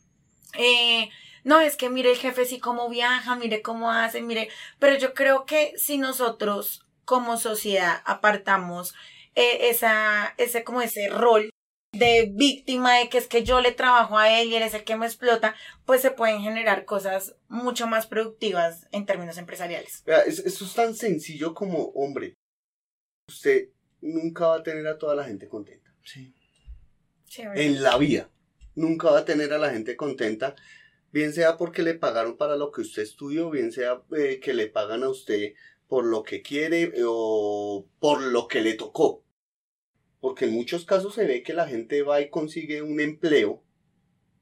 eh, no, es que mire el jefe sí cómo viaja, mire cómo hace, mire, pero yo creo que si nosotros como sociedad apartamos eh, esa, ese, como ese rol de víctima de que es que yo le trabajo a él y él es el que me explota, pues se pueden generar cosas mucho más productivas en términos empresariales. Eso es tan sencillo como, hombre, usted nunca va a tener a toda la gente contenta. Sí. Chévere. En la vida. Nunca va a tener a la gente contenta. Bien sea porque le pagaron para lo que usted estudió, bien sea eh, que le pagan a usted por lo que quiere eh, o por lo que le tocó. Porque en muchos casos se ve que la gente va y consigue un empleo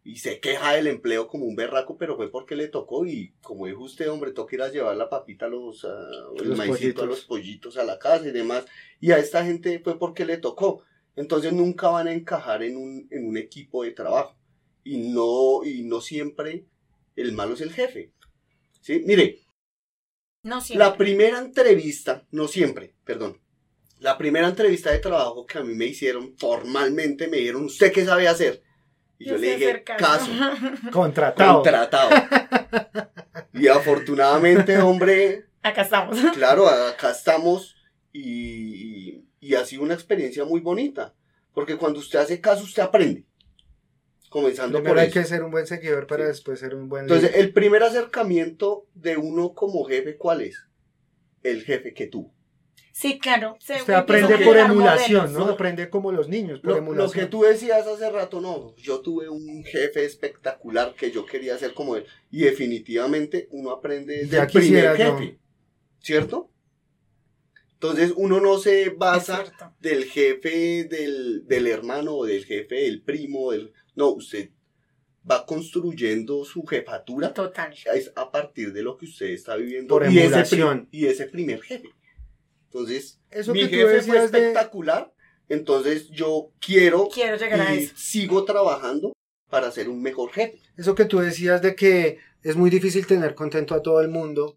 y se queja del empleo como un berraco, pero fue porque le tocó y como dijo usted, hombre, toca ir a llevar la papita a los, a- el Los maicito pollitos. a los pollitos a la casa y demás. Y a esta gente fue porque le tocó. Entonces nunca van a encajar en un, en un equipo de trabajo. Y no, y no siempre el malo es el jefe. ¿Sí? Mire, No siempre. la primera entrevista, no siempre, perdón. La primera entrevista de trabajo que a mí me hicieron formalmente me dijeron, ¿usted qué sabe hacer? Y yo, le dije, caso, Contratado. contratado. y afortunadamente, hombre, Acá estamos. claro, acá estamos y, y, y ha sido una experiencia muy bonita. Porque cuando usted hace caso, usted aprende. Comenzando Primero por hay eso. que ser un buen seguidor para Sí. después ser un buen Entonces, líder. el primer acercamiento de uno como jefe, ¿cuál es? El jefe que tuvo. Sí, claro. se Usted aprende a por emulación, modelos. ¿no? ¿no? Aprende como los niños, por Lo, emulación. lo que tú decías hace rato, no, yo tuve un jefe espectacular que yo quería ser como él. Y definitivamente uno aprende desde Ya el primer jefe. ¿Cierto? Entonces uno no se basa del jefe del, del hermano o del jefe del primo. Del, no, usted va construyendo su jefatura Total. es a partir de lo que usted está viviendo Por y, ese, emulación. y ese primer jefe. Entonces, Eso mi que tú jefe fue de- espectacular, entonces yo quiero Quiero llegar a y eso. sigo trabajando para ser un mejor jefe. Eso que tú decías de que es muy difícil tener contento a todo el mundo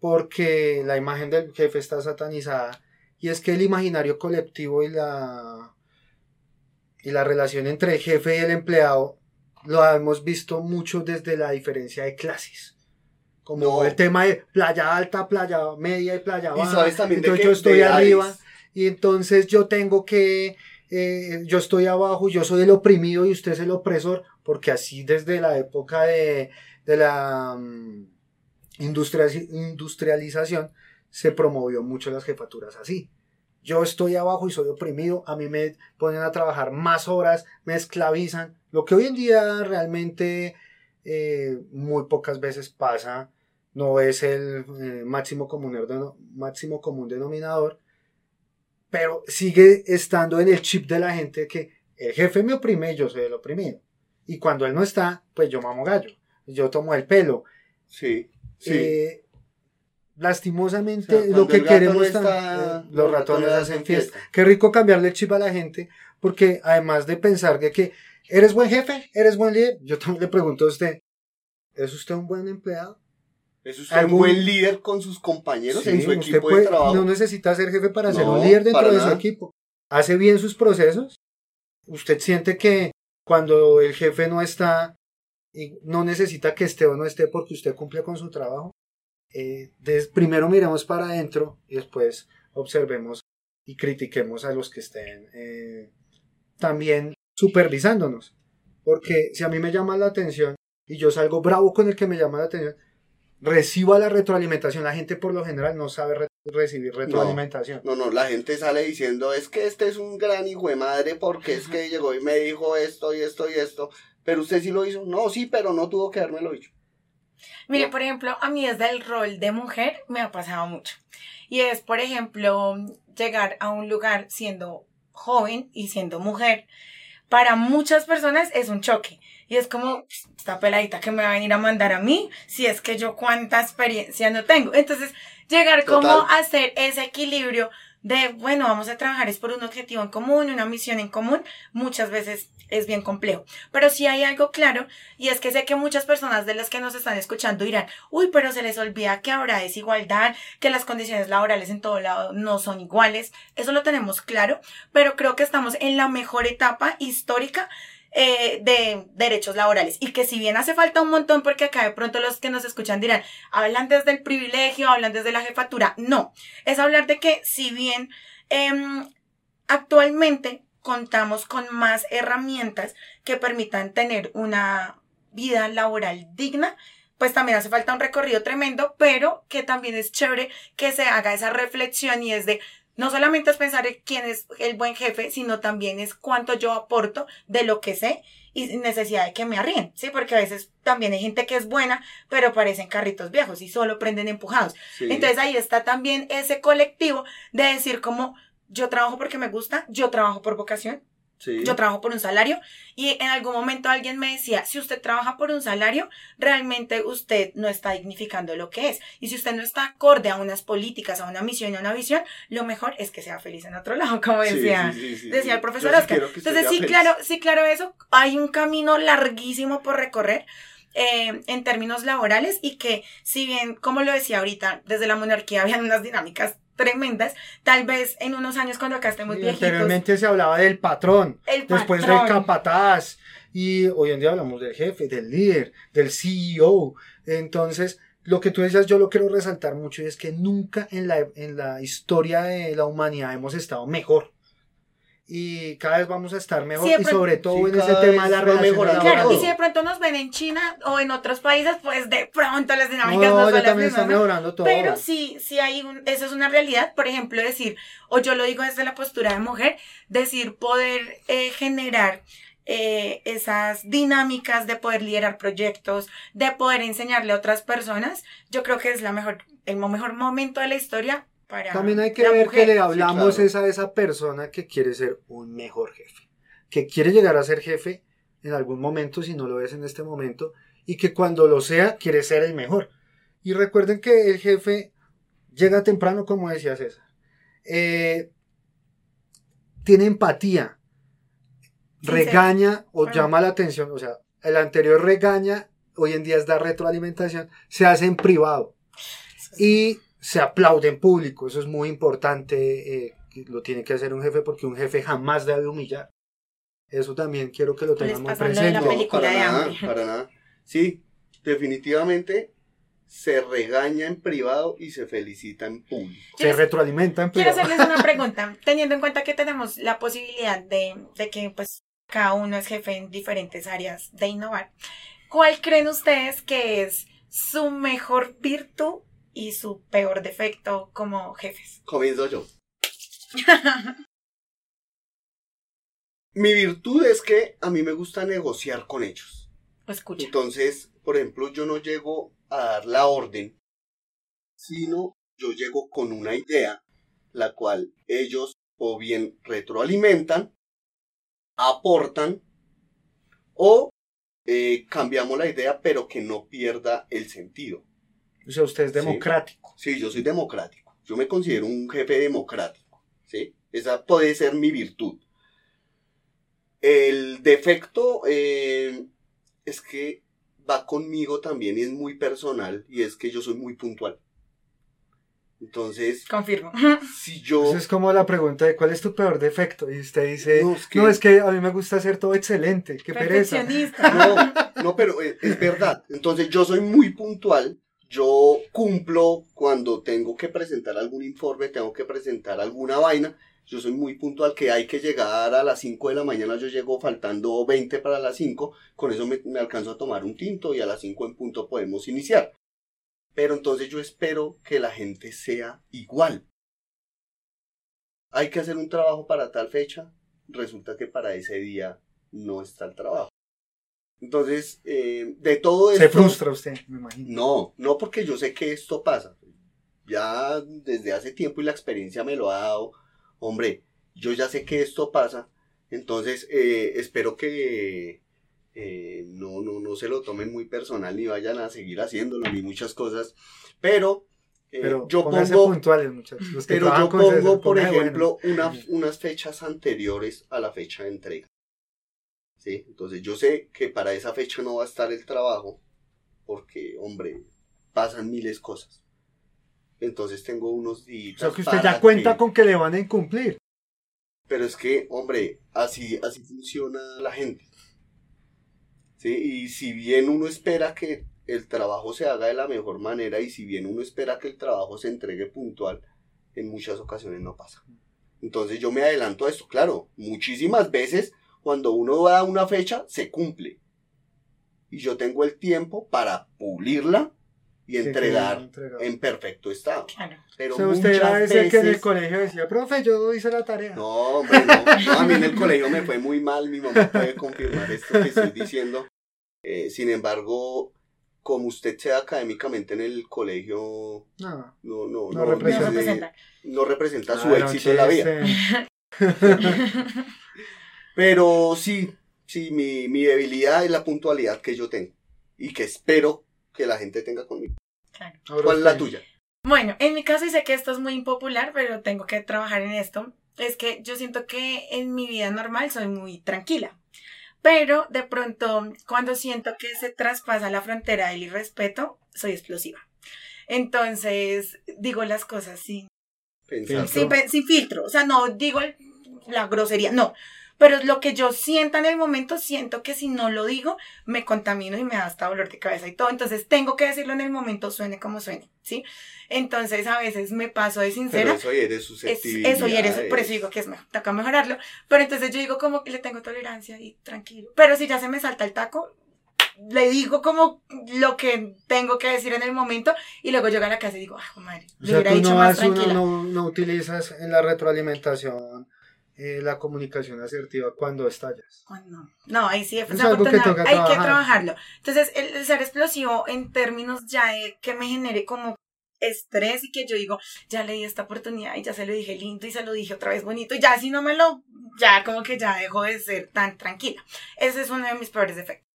porque la imagen del jefe está satanizada y es que el imaginario colectivo y la y la relación entre el jefe y el empleado lo hemos visto mucho desde la diferencia de clases. Como No. el tema de playa alta, playa media y playa Y baja. sabes también de Entonces yo estoy arriba y entonces yo tengo que, eh, yo estoy abajo, yo soy el oprimido y usted es el opresor, porque así desde la época de, de la mm, industria- industrialización se promovió mucho las jefaturas así. Yo estoy abajo y soy oprimido, a mí me ponen a trabajar más horas, me esclavizan, lo que hoy en día realmente eh, muy pocas veces pasa, no es el eh, máximo, común, máximo común denominador, pero sigue estando en el chip de la gente que el jefe me oprime, yo soy el oprimido. Y cuando él no está, pues yo mamo gallo, yo tomo el pelo. Sí, sí. Eh, lastimosamente, O sea, lo que queremos está, eh, los ratones hacen fiesta. fiesta. Qué rico cambiarle el chip a la gente, porque además de pensar de que eres buen jefe, eres buen líder, yo también le pregunto a usted, ¿es usted un buen empleado? ¿Es usted algún- un buen líder con sus compañeros Sí, en su usted equipo puede- de trabajo? no necesita ser jefe para ser un líder dentro de su equipo. Hace bien sus procesos. Usted siente que cuando el jefe no está, y no necesita que esté o no esté porque usted cumple con su trabajo. Eh, des- primero miremos para adentro y después observemos y critiquemos a los que estén eh, también supervisándonos. Porque si a mí me llama la atención y yo salgo bravo con el que me llama la atención, reciba la retroalimentación. La gente por lo general no sabe re- recibir retroalimentación. No, no, la gente sale diciendo, es que este es un gran hijo de madre porque es que llegó y me dijo esto y esto y esto. Pero usted sí lo hizo. No, sí, pero no tuvo que haberme lo dicho. Mire, por ejemplo, a mí desde el rol de mujer me ha pasado mucho. Y es, por ejemplo, llegar a un lugar siendo joven y siendo mujer. Para muchas personas es un choque. Y es como, esta peladita que me va a venir a mandar a mí, si es que yo cuánta experiencia no tengo. Entonces, llegar como Total. a hacer ese equilibrio de, bueno, vamos a trabajar es por un objetivo en común, una misión en común, muchas veces es bien complejo. Pero sí hay algo claro, y es que sé que muchas personas de las que nos están escuchando dirán, uy, pero se les olvida que habrá desigualdad, que las condiciones laborales en todo lado no son iguales. Eso lo tenemos claro, pero creo que estamos en la mejor etapa histórica eh, de derechos laborales. Y que si bien hace falta un montón porque acá de pronto los que nos escuchan dirán hablan desde el privilegio hablan desde la jefatura no. Es hablar de que si bien em, actualmente contamos con más herramientas que permitan tener una vida laboral digna pues también hace falta un recorrido tremendo, pero que también es chévere que se haga esa reflexión y es de no solamente es pensar en quién es el buen jefe, sino también es cuánto yo aporto de lo que sé y sin necesidad de que me arríen, ¿sí? Porque a veces también hay gente que es buena, pero parecen carritos viejos y solo prenden empujados. Sí. Entonces ahí está también ese colectivo de decir como yo trabajo porque me gusta, yo trabajo por vocación, Sí. yo trabajo por un salario y en algún momento alguien me decía, si usted trabaja por un salario, realmente usted no está dignificando lo que es. Y si usted no está acorde a unas políticas, a una misión, a una visión, lo mejor es que sea feliz en otro lado, como decía, sí, sí, sí, decía el profesor Oscar. Entonces sí, feliz. claro, sí, claro eso. Hay un camino larguísimo por recorrer. eh, en términos laborales y que si bien, como lo decía ahorita, desde la monarquía habían unas dinámicas tremendas, tal vez en unos años cuando acá estemos viejitos, Anteriormente se hablaba del patrón, el después patrón, del capataz, y hoy en día hablamos del jefe, del líder, del CEO. Entonces, lo que tú decías, yo lo quiero resaltar mucho, y es que nunca en la, en la historia de la humanidad hemos estado mejor. Y cada vez vamos a estar mejor, y sobre todo Sí, en ese tema de la relación mejorando Claro, y si de pronto nos ven en China o en otros países, pues de pronto las dinámicas no, No, son también está mismas, ¿no? mejorando todo. Pero sí, sí hay un, eso es una realidad, por ejemplo, decir, o yo lo digo desde la postura de mujer, decir poder eh, generar eh, esas dinámicas de poder liderar proyectos, de poder enseñarle a otras personas, yo creo que es la mejor, el mejor momento de la historia para También hay que la ver mujer. que le hablamos claro. es a esa persona que quiere ser un mejor jefe, que quiere llegar a ser jefe en algún momento, si no lo es en este momento, y que cuando lo sea quiere ser el mejor. Y recuerden que el jefe llega temprano, como decía César. Eh, tiene empatía, Sí, regaña o Ah. llama la atención. O sea, el anterior regaña, hoy en día es dar retroalimentación, se hace en privado y se aplaude en público. Eso es muy importante. eh, que lo tiene que hacer un jefe porque un jefe jamás debe humillar. Eso también quiero que lo tengamos la presente. película para de nada, para nada. Sí, definitivamente se regaña en privado y se felicita en público. Se retroalimenta en Quiero privado. hacerles una pregunta, teniendo en cuenta que tenemos la posibilidad de, de que pues cada uno es jefe en diferentes áreas de innovar. ¿Cuál creen ustedes que es su mejor virtud y su peor defecto como jefes? Comienzo yo. Mi virtud es que a mí me gusta negociar con ellos. Lo escucha. Entonces, por ejemplo, yo no llego a dar la orden, sino yo llego con una idea, la cual ellos o bien retroalimentan, aportan, o eh, cambiamos la idea, pero que no pierda el sentido. O sea, usted es Sí. democrático. Sí, yo soy democrático. Yo me considero un jefe democrático. ¿sí? Esa puede ser mi virtud. El defecto eh, es que va conmigo también y es muy personal y es que yo soy muy puntual. Entonces, Confirmo. si yo... Esa es como la pregunta de cuál es tu peor defecto. Y usted dice, No, no, es que- es que a mí me gusta hacer todo excelente. Qué pereza. No, no, pero es, es verdad. Entonces yo soy muy puntual. Yo cumplo cuando tengo que presentar algún informe, tengo que presentar alguna vaina. Yo soy muy puntual que hay que llegar a las 5 de la mañana. Yo llego faltando 20 para las 5. Con eso me, alcanzo a tomar un tinto y a las 5 en punto podemos iniciar. Pero entonces yo espero que la gente sea igual. Hay que hacer un trabajo para tal fecha. Resulta que para ese día no está el trabajo. Entonces, eh, de todo esto... Se frustra usted, me imagino. No, no porque yo sé que esto pasa. Ya desde hace tiempo y la experiencia me lo ha dado. Hombre, yo ya sé que esto pasa. Entonces, eh, espero que eh, no, no, no se lo tomen muy personal ni vayan a seguir haciéndolo ni muchas cosas. Pero, eh, Pero yo pónganse pongo, puntuales, muchachos. Los que pero yo pongo, por ejemplo, una- unas fechas anteriores a la fecha de entrega. ¿Sí? Entonces yo sé que para esa fecha no va a estar el trabajo porque, hombre, pasan miles de cosas. Entonces tengo unos días. O sea, que usted ya cuenta que- con que le van a incumplir. Pero es que, hombre, así, así funciona la gente. ¿Sí? Y si bien uno espera que el trabajo se haga de la mejor manera y si bien uno espera que el trabajo se entregue puntual, en muchas ocasiones no pasa. Entonces yo me adelanto a esto. Claro, muchísimas veces cuando uno da una fecha, se cumple. Y yo tengo el tiempo para pulirla y Sí, entregar en perfecto estado. Claro. Pero O sea, usted era ese que en el veces- colegio decía, profe, yo hice la tarea. no, hombre, no. No, a mí en el colegio me fue muy mal. Mi mamá puede confirmar esto que estoy diciendo. Eh, sin embargo, como usted sea académicamente en el colegio, No, no, no, No no, representa. No no, representa. no representa su Ah, éxito en la vida. Pero sí, sí, mi, mi debilidad es la puntualidad que yo tengo y que espero que la gente tenga conmigo. Claro. Ahora ¿Cuál es la tuya? Bueno, en mi caso, y sé que esto es muy impopular, pero tengo que trabajar en esto, es que yo siento que en mi vida normal soy muy tranquila. Pero de pronto, cuando siento que se traspasa la frontera del irrespeto, soy explosiva. Entonces, digo las cosas sin, sin, sin filtro. O sea, no digo la grosería, no. Pero es lo que yo sienta en el momento, siento que si no lo digo, me contamino y me da hasta dolor de cabeza y todo. Entonces tengo que decirlo en el momento, suene como suene, ¿sí? Entonces a veces me paso de Pero sincera. eso y eres Es, susceptibilidad. eso y eres, por eso digo que es mejor, toca mejorarlo. Pero entonces yo digo como que le tengo tolerancia y tranquilo. Pero si ya se me salta el taco, le digo como lo que tengo que decir en el momento y luego llego a la casa y digo, ah, madre, O le sea, hubiera tú dicho no, más uno- tranquila. no, no utilizas en la retroalimentación eh, la comunicación asertiva cuando estallas. Ay, No, no, ahí sí, Es algo que toca hay que trabajar. trabajarlo. Entonces, el, el ser explosivo en términos ya de que me genere como estrés y que yo digo, ya le di esta oportunidad y ya se lo dije lindo y se lo dije otra vez bonito y ya si no me lo, ya como que ya dejo de ser tan tranquila. Ese es uno de mis peores defectos.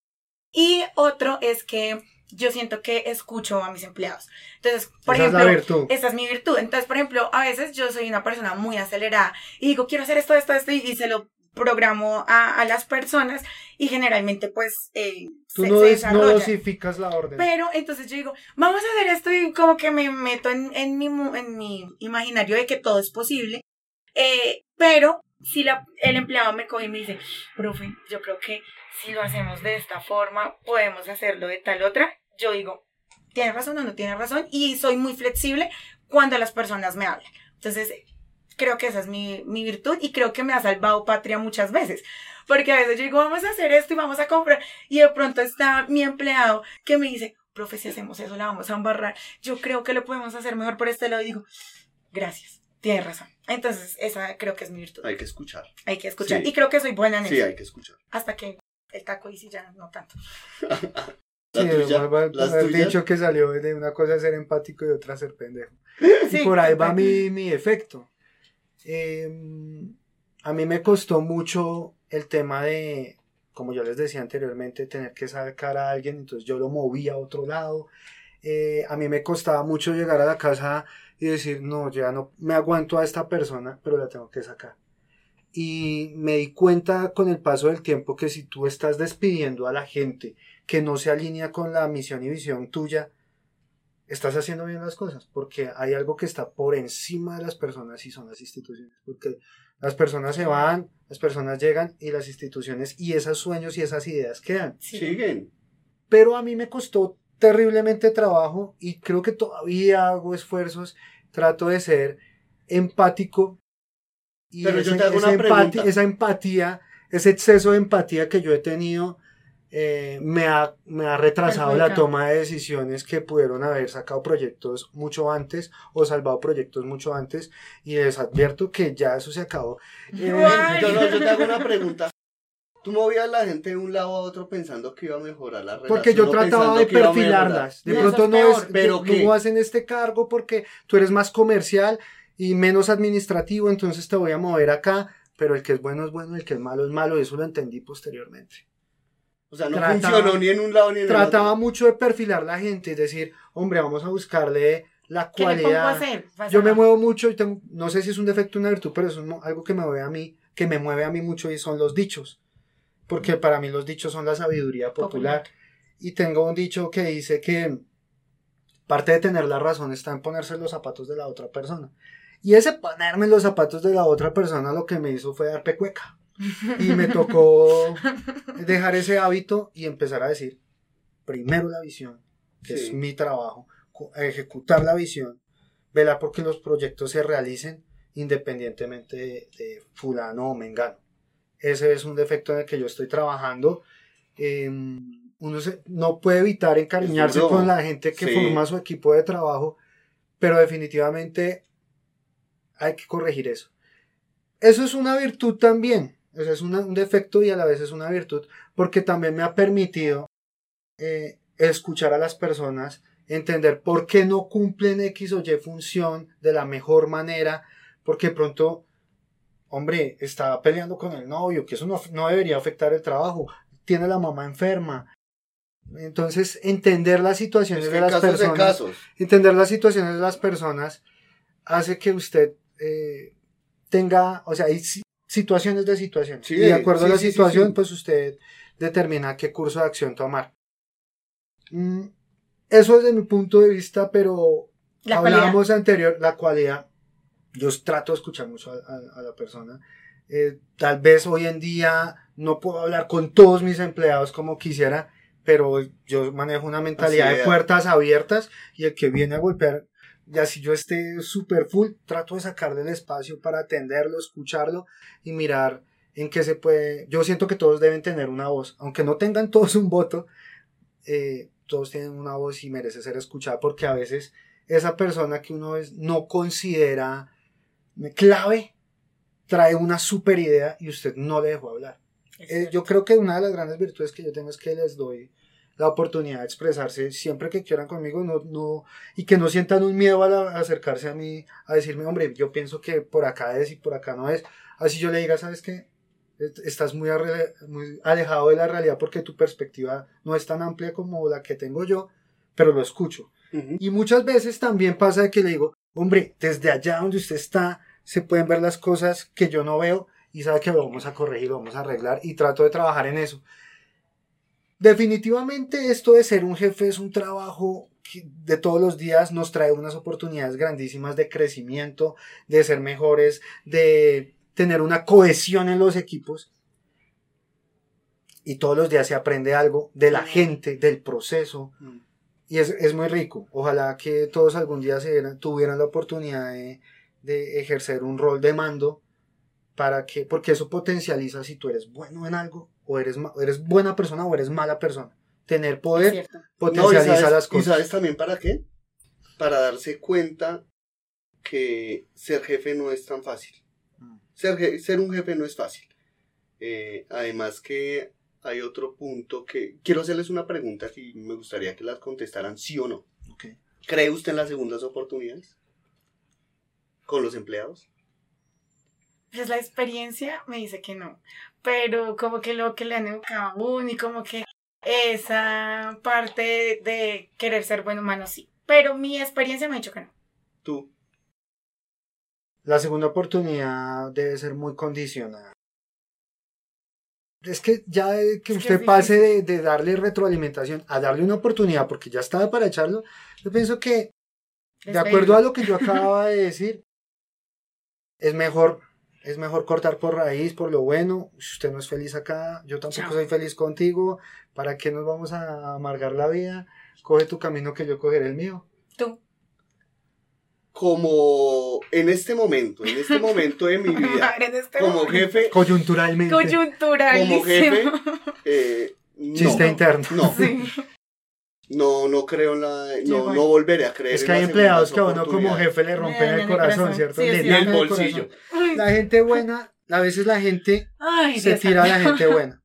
Y otro es que yo siento que escucho a mis empleados. Entonces, por Esa ejemplo, es la virtud. esa es mi virtud. Entonces, por ejemplo, a veces yo soy una persona muy acelerada y digo, quiero hacer esto, esto, esto, y, y se lo programo a, a las personas y generalmente pues eh, Tú se, no, se des- no desarrolla. dosificas la orden. Pero entonces yo digo, vamos a hacer esto y como que me meto en, en, mi, mu- en mi imaginario de que todo es posible. Eh, pero si la, el empleado me coge y me dice, profe, yo creo que si lo hacemos de esta forma, podemos hacerlo de tal otra, yo digo, tiene razón o no tiene razón y soy muy flexible cuando las personas me hablan. Entonces, creo que esa es mi, mi virtud y creo que me ha salvado patria muchas veces. Porque a veces yo digo, vamos a hacer esto y vamos a comprar. Y de pronto está mi empleado que me dice, profe, si hacemos eso, la vamos a embarrar. Yo creo que lo podemos hacer mejor por este lado. Y digo, gracias, tienes razón. Entonces, esa creo que es mi virtud. Hay que escuchar. Hay que escuchar. Sí. Y creo que soy buena en Sí, eso. hay que escuchar. Hasta que el taco dice ya no tanto. La Sí, tuya, vuelvo a- las al tuyas. dicho que salió de una cosa ser empático y otra ser pendejo. Sí, y por ahí va mi, mi efecto. Eh, a mí me costó mucho el tema de, como yo les decía anteriormente, tener que sacar a alguien, entonces yo lo moví a otro lado. Eh, a mí me costaba mucho llegar a la casa y decir, no, ya no me aguanto a esta persona, pero la tengo que sacar. Y me di cuenta con el paso del tiempo que si tú estás despidiendo a la gente que no se alinea con la misión y visión tuya, estás haciendo bien las cosas, porque hay algo que está por encima de las personas y son las instituciones, porque las personas se van, las personas llegan y las instituciones y esos sueños y esas ideas quedan. Sí. Siguen. Pero a mí me costó terriblemente trabajo y creo que todavía hago esfuerzos, trato de ser empático. Y Pero yo ese- te hago esa una empati- pregunta. esa empatía, ese exceso de empatía que yo he tenido, eh, me, ha, me ha retrasado la Perjudicado. toma de decisiones que pudieron haber sacado proyectos mucho antes o salvado proyectos mucho antes. Y les advierto que ya eso se acabó. Eh. Yo, no, yo te hago una pregunta. Tú movías a la gente de un lado a otro pensando que iba a mejorar la relación. Porque yo trataba de que perfilarlas. De pronto no es, pero ¿qué? no hacen este cargo porque tú eres más comercial y menos administrativo, entonces te voy a mover acá, pero el que es bueno es bueno, el que es malo es malo, y eso lo entendí posteriormente. O sea, no Trataba- funcionó ni en un lado ni en el Trataba otro. mucho de perfilar la gente y decir, hombre, vamos a buscarle la ¿Qué le pongo a cualidad. hacer? Yo me muevo mucho y tengo, no sé si es un defecto o una virtud, pero es un- algo que me mueve a mí, que me mueve a mí mucho y son los dichos. Porque para mí los dichos son la sabiduría popular. Y tengo un dicho que dice que parte de tener la razón está en ponerse los zapatos de la otra persona. Y ese ponerme los zapatos de la otra persona lo que me hizo fue dar pecueca. Y me tocó dejar ese hábito y empezar a decir, primero la visión, que Sí. es mi trabajo, ejecutar la visión, velar porque los proyectos se realicen independientemente de, de fulano o mengano. Ese es un defecto en el que yo estoy trabajando. Eh, uno se- no puede evitar encariñarse con la gente que Sí. forma su equipo de trabajo, pero definitivamente hay que corregir eso. Eso es una virtud también, o sea, es una- un defecto y a la vez es una virtud, porque también me ha permitido eh, escuchar a las personas, entender por qué no cumplen X o Y función de la mejor manera, porque pronto, hombre, está peleando con el novio, que eso no, no debería afectar el trabajo, tiene la mamá enferma. Entonces, entender las situaciones Es que de las de personas entender las situaciones de las personas hace que usted eh, tenga, o sea, hay si- situaciones de situaciones. Sí, y de acuerdo sí, a la sí, situación, sí. pues usted determina qué curso de acción tomar. Mm, eso es de mi punto de vista, pero La cualidad. hablábamos anterior, la cualidad. Yo trato de escuchar mucho a, a- a la persona. Eh, tal vez hoy en día no puedo hablar con todos mis empleados como quisiera, pero yo manejo una mentalidad de puertas abiertas y el que viene a golpear, ya si yo esté súper full, trato de sacarle el espacio para atenderlo, escucharlo y mirar en qué se puede. Yo siento que todos deben tener una voz, aunque no tengan todos un voto, eh, todos tienen una voz y merece ser escuchada porque a veces esa persona que uno es, no considera clave trae una super idea y usted no le dejó hablar. Eh, yo creo que una de las grandes virtudes que yo tengo es que les doy la oportunidad de expresarse siempre que quieran conmigo no, no, y que no sientan un miedo al a acercarse a mí, a decirme, hombre, yo pienso que por acá es y por acá no es. Así yo le diga, ¿sabes qué? Est- Estás muy, muy alejado de la realidad porque tu perspectiva no es tan amplia como la que tengo yo, pero lo escucho. Y muchas veces también pasa de que le digo, hombre, desde allá donde usted está, se pueden ver las cosas que yo no veo y sabe que lo vamos a corregir, lo vamos a arreglar y trato de trabajar en eso. Definitivamente esto de ser un jefe es un trabajo que de todos los días nos trae unas oportunidades grandísimas de crecimiento, de ser mejores, de tener una cohesión en los equipos. Y todos los días se aprende algo de la gente, del proceso, Mm. y es, es muy rico. Ojalá que todos algún día se dieran- tuvieran la oportunidad de, de ejercer un rol de mando para que, porque eso potencializa si tú eres bueno en algo o eres, eres buena persona o eres mala persona. Tener poder. No, ¿y potencializa sabes, las ¿Y cosas. sabes también para qué? Para darse cuenta que ser jefe no es tan fácil. Mm. Ser, je- ser un jefe no es fácil. Eh, además que hay otro punto que quiero hacerles una pregunta y me gustaría que las contestaran sí o no. Ok. ¿Cree usted en las segundas oportunidades? ¿Con los empleados? Pues la experiencia me dice que no. Pero como que lo que le han educado a uno y como que esa parte de, querer ser buen humano sí. Pero mi experiencia me ha dicho que no. ¿Tú? La segunda oportunidad debe ser muy condicionada. Es que ya de que Es usted pase de, de darle retroalimentación a darle una oportunidad porque ya estaba para echarlo, yo pienso que de acuerdo a lo que yo acababa de decir, es mejor, es mejor cortar por raíz, por lo bueno. Si usted no es feliz acá, yo tampoco Chao. soy feliz contigo. ¿Para qué nos vamos a amargar la vida? Coge tu camino que yo cogeré el mío. Tú. Como en este momento, en este momento de mi vida, En este como momento. jefe, Coyunturalmente. Coyunturalísimo. como jefe, eh, no, Chiste interno. no, Sí. No, no creo en la, no, no volveré a creer Es en que hay empleados que a uno como jefe le rompen el corazón, corazón. ¿cierto? Sí, Le Y el bolsillo. La gente buena, a veces la gente ay, se tira a la gente buena.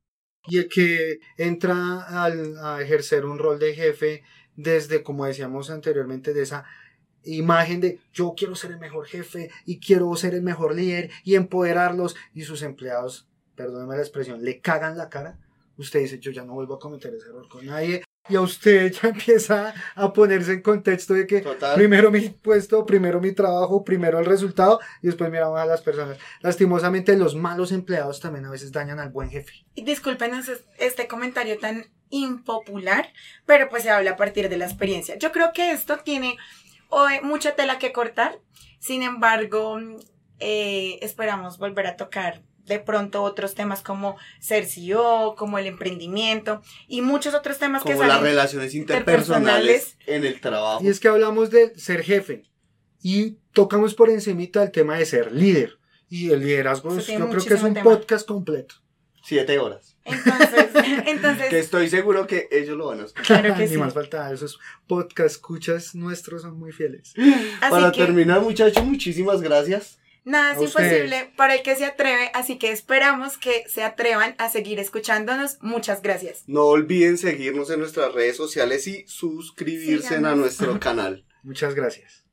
Y el que entra al- a ejercer un rol de jefe desde, como decíamos anteriormente, de esa imagen de yo quiero ser el mejor jefe y quiero ser el mejor líder y empoderarlos y sus empleados, perdóneme la expresión, le cagan la cara, usted dice yo ya no vuelvo a cometer ese error con nadie y a usted ya empieza a ponerse en contexto de que Total. primero mi puesto, primero mi trabajo, primero el resultado y después miramos a las personas. Lastimosamente los malos empleados también a veces dañan al buen jefe. Es- este comentario tan impopular, pero pues se habla a partir de la experiencia. Yo creo que esto tiene mucha tela que cortar, sin embargo, eh, esperamos volver a tocar de pronto otros temas como ser CEO, como el emprendimiento y muchos otros temas que Como las salen. relaciones interpersonales en el trabajo. Y es que hablamos de ser jefe y tocamos por encimita el tema de ser líder. Y el liderazgo es- yo creo que es un tema. podcast completo. Siete horas. Entonces, entonces Que estoy seguro que ellos lo van a escuchar. claro que Ni sí. más falta, esos podcast escuchas nuestros son muy fieles. Así Para que terminar, muchachos, muchísimas gracias. Nada es imposible para el que se atreve, así que esperamos que se atrevan a seguir escuchándonos. Muchas gracias. No olviden seguirnos en nuestras redes sociales y suscribirse a nuestro canal. Muchas gracias.